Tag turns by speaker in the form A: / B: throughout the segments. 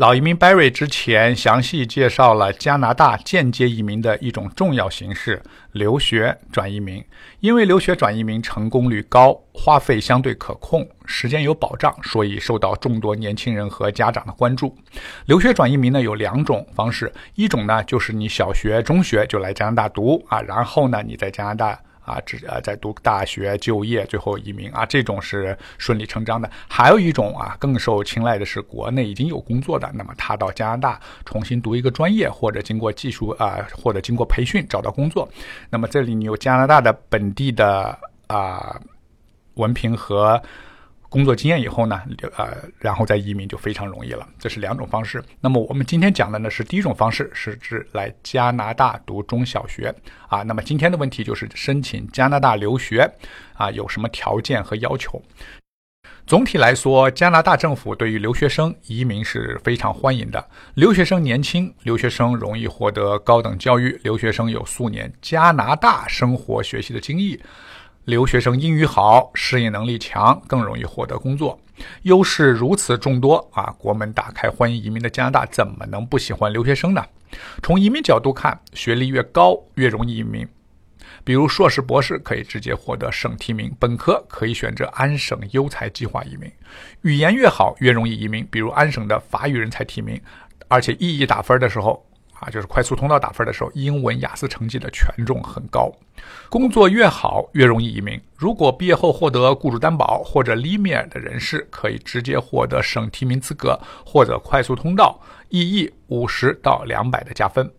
A: 老移民 Barry 之前详细介绍了加拿大间接移民的一种重要形式——留学转移民。因为留学转移民成功率高，花费相对可控，时间有保障，所以受到众多年轻人和家长的关注。留学转移民呢有两种方式，一种呢就是你小学、中学就来加拿大读啊，然后呢你在加拿大。啊，只啊在读大学就业，最后移民啊，这种是顺理成章的。还有一种啊，更受青睐的是国内已经有工作的，那么他到加拿大重新读一个专业，或者经过技术啊，或者经过培训找到工作。那么这里你有加拿大的本地的啊文凭和。工作经验以后呢，呃，然后再移民就非常容易了。这是两种方式。那么我们今天讲的呢是第一种方式，是指来加拿大读中小学啊。那么今天的问题就是申请加拿大留学啊有什么条件和要求？总体来说，加拿大政府对于留学生移民是非常欢迎的。留学生年轻，留学生容易获得高等教育，留学生有数年加拿大生活学习的经历。留学生英语好，适应能力强，更容易获得工作。优势如此众多啊！国门打开，欢迎移民的加拿大，怎么能不喜欢留学生呢？从移民角度看，学历越高越容易移民。比如硕士、博士可以直接获得省提名，本科可以选择安省优才计划移民。语言越好越容易移民，比如安省的法语人才提名，而且 EE 打分的时候。啊，就是快速通道打分的时候，英文雅思成绩的权重很高。工作越好，越容易移民。如果毕业后获得雇主担保或者 l i m i 的人士，可以直接获得省提名资格或者快速通道，EE 五十到两百的加分。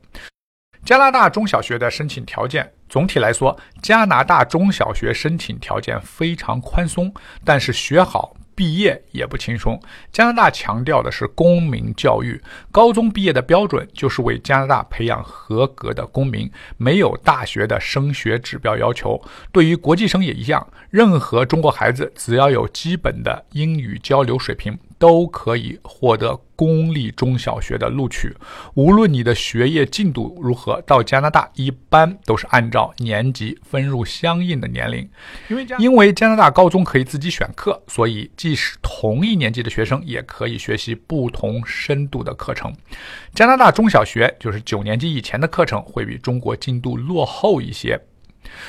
A: 加拿大中小学的申请条件，总体来说，加拿大中小学申请条件非常宽松，但是学好。毕业也不轻松。加拿大强调的是公民教育，高中毕业的标准就是为加拿大培养合格的公民，没有大学的升学指标要求。对于国际生也一样，任何中国孩子只要有基本的英语交流水平。都可以获得公立中小学的录取，无论你的学业进度如何，到加拿大一般都是按照年级分入相应的年龄。因为因为加拿大高中可以自己选课，所以即使同一年级的学生也可以学习不同深度的课程。加拿大中小学就是九年级以前的课程会比中国进度落后一些。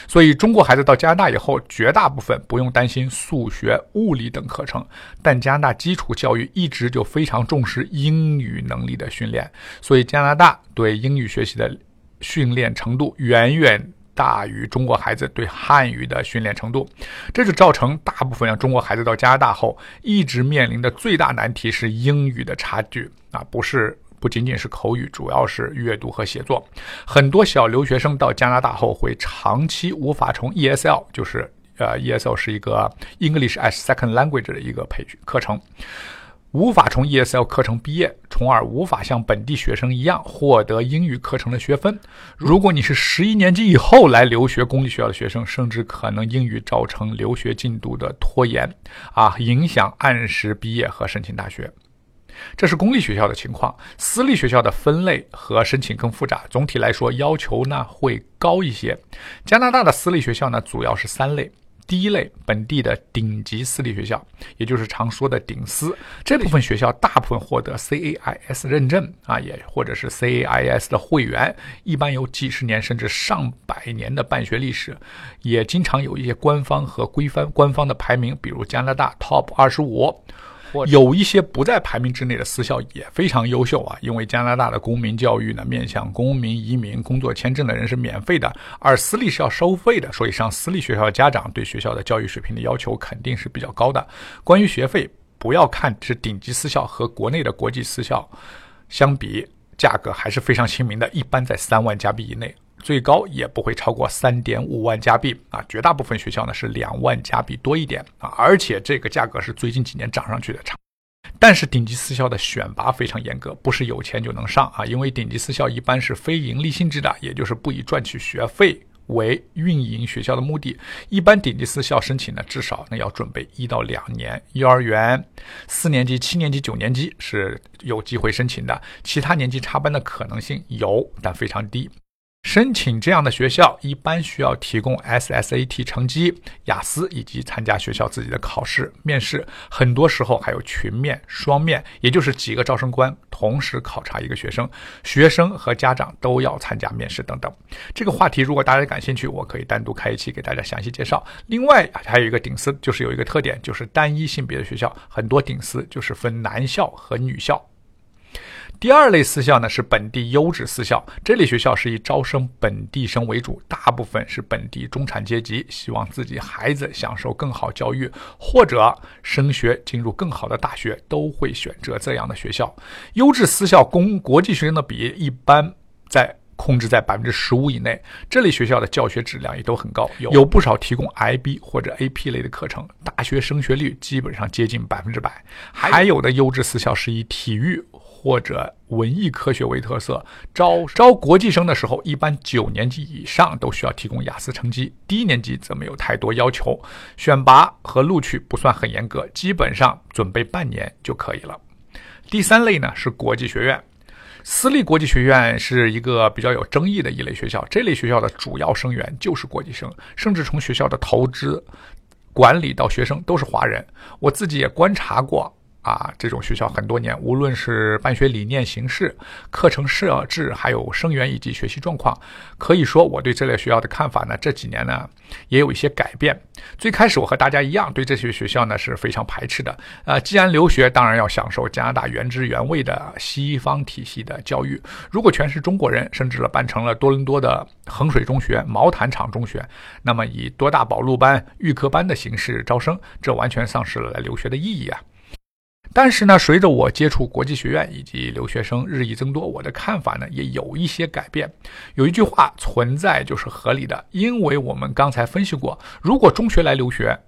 A: 所以，中国孩子到加拿大以后，绝大部分不用担心数学、物理等课程。但加拿大基础教育一直就非常重视英语能力的训练，所以加拿大对英语学习的训练程度远远大于中国孩子对汉语的训练程度。这就造成大部分让中国孩子到加拿大后一直面临的最大难题是英语的差距啊，不是。不仅仅是口语，主要是阅读和写作。很多小留学生到加拿大后会长期无法从 ESL，就是呃 ESL 是一个 English as Second Language 的一个培训课程，无法从 ESL 课程毕业，从而无法像本地学生一样获得英语课程的学分。如果你是十一年级以后来留学公立学校的学生，甚至可能英语造成留学进度的拖延，啊，影响按时毕业和申请大学。这是公立学校的情况，私立学校的分类和申请更复杂。总体来说，要求呢会高一些。加拿大的私立学校呢主要是三类：第一类，本地的顶级私立学校，也就是常说的顶私。这部分学校大部分获得 CAIS 认证啊，也或者是 CAIS 的会员，一般有几十年甚至上百年的办学历史，也经常有一些官方和规范官方的排名，比如加拿大 Top 二十五。有一些不在排名之内的私校也非常优秀啊，因为加拿大的公民教育呢，面向公民、移民、工作签证的人是免费的，而私立是要收费的，所以上私立学校的家长对学校的教育水平的要求肯定是比较高的。关于学费，不要看是顶级私校和国内的国际私校相比，价格还是非常亲民的，一般在三万加币以内。最高也不会超过三点五万加币啊，绝大部分学校呢是两万加币多一点啊，而且这个价格是最近几年涨上去的差。但是顶级私校的选拔非常严格，不是有钱就能上啊，因为顶级私校一般是非盈利性质的，也就是不以赚取学费为运营学校的目的。一般顶级私校申请呢，至少呢要准备一到两年。幼儿园四年级、七年级、九年级是有机会申请的，其他年级插班的可能性有，但非常低。申请这样的学校，一般需要提供 SSAT 成绩、雅思以及参加学校自己的考试、面试，很多时候还有群面、双面，也就是几个招生官同时考察一个学生，学生和家长都要参加面试等等。这个话题如果大家感兴趣，我可以单独开一期给大家详细介绍。另外还有一个顶私，就是有一个特点，就是单一性别的学校，很多顶私就是分男校和女校。第二类私校呢是本地优质私校，这类学校是以招生本地生为主，大部分是本地中产阶级，希望自己孩子享受更好教育或者升学进入更好的大学，都会选择这样的学校。优质私校供国际学生的比例一般在控制在百分之十五以内，这类学校的教学质量也都很高，有有不少提供 IB 或者 AP 类的课程，大学升学率基本上接近百分之百。还有的优质私校是以体育。或者文艺科学为特色，招招国际生的时候，一般九年级以上都需要提供雅思成绩，低年级则没有太多要求，选拔和录取不算很严格，基本上准备半年就可以了。第三类呢是国际学院，私立国际学院是一个比较有争议的一类学校，这类学校的主要生源就是国际生，甚至从学校的投资、管理到学生都是华人，我自己也观察过。啊，这种学校很多年，无论是办学理念、形式、课程设置，还有生源以及学习状况，可以说我对这类学校的看法呢，这几年呢也有一些改变。最开始我和大家一样，对这些学校呢是非常排斥的。呃，既然留学，当然要享受加拿大原汁原味的西方体系的教育。如果全是中国人，甚至了办成了多伦多的衡水中学、毛坦厂中学，那么以多大保录班、预科班的形式招生，这完全丧失了留学的意义啊！但是呢，随着我接触国际学院以及留学生日益增多，我的看法呢也有一些改变。有一句话存在就是合理的，因为我们刚才分析过，如果中学来留学，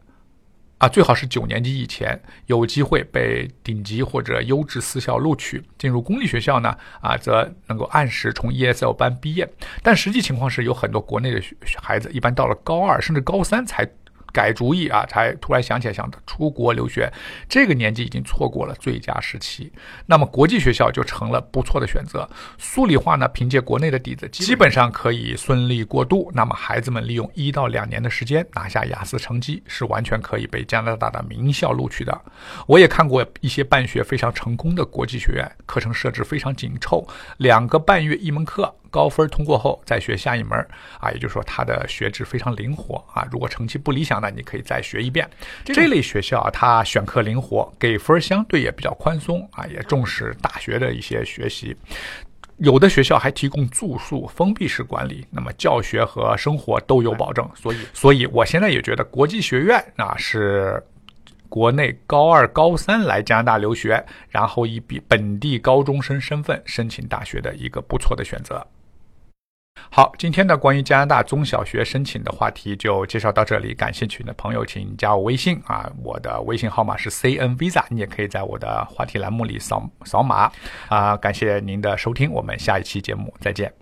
A: 啊，最好是九年级以前有机会被顶级或者优质私校录取，进入公立学校呢，啊，则能够按时从 ESL 班毕业。但实际情况是，有很多国内的孩子，一般到了高二甚至高三才。改主意啊，才突然想起来想出国留学，这个年纪已经错过了最佳时期。那么国际学校就成了不错的选择。数理化呢，凭借国内的底子，基本上可以顺利过渡。那么孩子们利用一到两年的时间拿下雅思成绩，是完全可以被加拿大的名校录取的。我也看过一些办学非常成功的国际学院，课程设置非常紧凑，两个半月一门课。高分通过后再学下一门啊，也就是说他的学制非常灵活啊。如果成绩不理想呢，你可以再学一遍。这类学校啊，它选课灵活，给分相对也比较宽松啊，也重视大学的一些学习。有的学校还提供住宿，封闭式管理，那么教学和生活都有保证。所以，所以我现在也觉得国际学院啊是国内高二、高三来加拿大留学，然后以比本地高中生身份申请大学的一个不错的选择。好，今天的关于加拿大中小学申请的话题就介绍到这里。感兴趣的朋友，请加我微信啊，我的微信号码是 cn visa，你也可以在我的话题栏目里扫扫码啊。感谢您的收听，我们下一期节目再见。